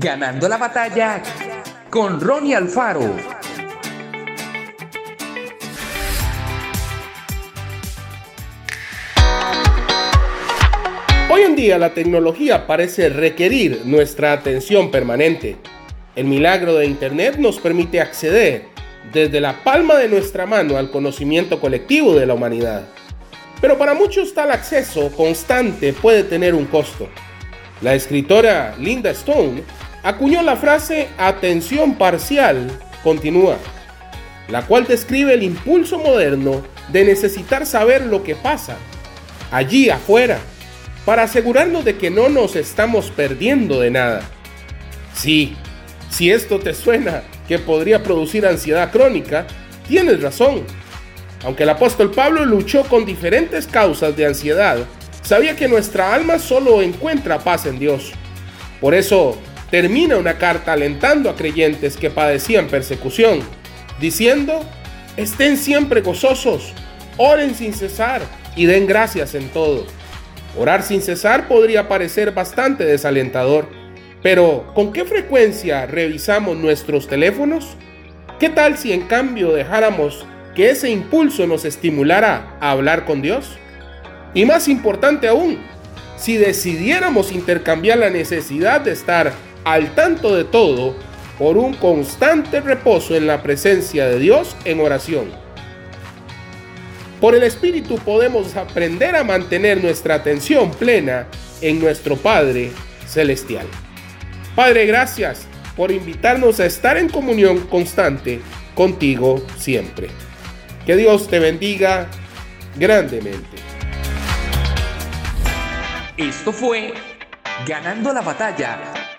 Ganando la batalla con Ronnie Alfaro. Hoy en día la tecnología parece requerir nuestra atención permanente. El milagro de Internet nos permite acceder desde la palma de nuestra mano al conocimiento colectivo de la humanidad. Pero para muchos tal acceso constante puede tener un costo. La escritora Linda Stone acuñó la frase atención parcial continúa, la cual describe el impulso moderno de necesitar saber lo que pasa allí afuera para asegurarnos de que no nos estamos perdiendo de nada. Sí, si esto te suena que podría producir ansiedad crónica, tienes razón. Aunque el apóstol Pablo luchó con diferentes causas de ansiedad, sabía que nuestra alma solo encuentra paz en Dios. Por eso termina una carta alentando a creyentes que padecían persecución, diciendo, estén siempre gozosos, oren sin cesar y den gracias en todo. Orar sin cesar podría parecer bastante desalentador, pero ¿con qué frecuencia revisamos nuestros teléfonos? ¿Qué tal si en cambio dejáramos que ese impulso nos estimulara a hablar con Dios? Y más importante aún, si decidiéramos intercambiar la necesidad de estar al tanto de todo por un constante reposo en la presencia de Dios en oración. Por el Espíritu podemos aprender a mantener nuestra atención plena en nuestro Padre Celestial. Padre, gracias por invitarnos a estar en comunión constante contigo siempre. Que Dios te bendiga grandemente. Esto fue Ganando la batalla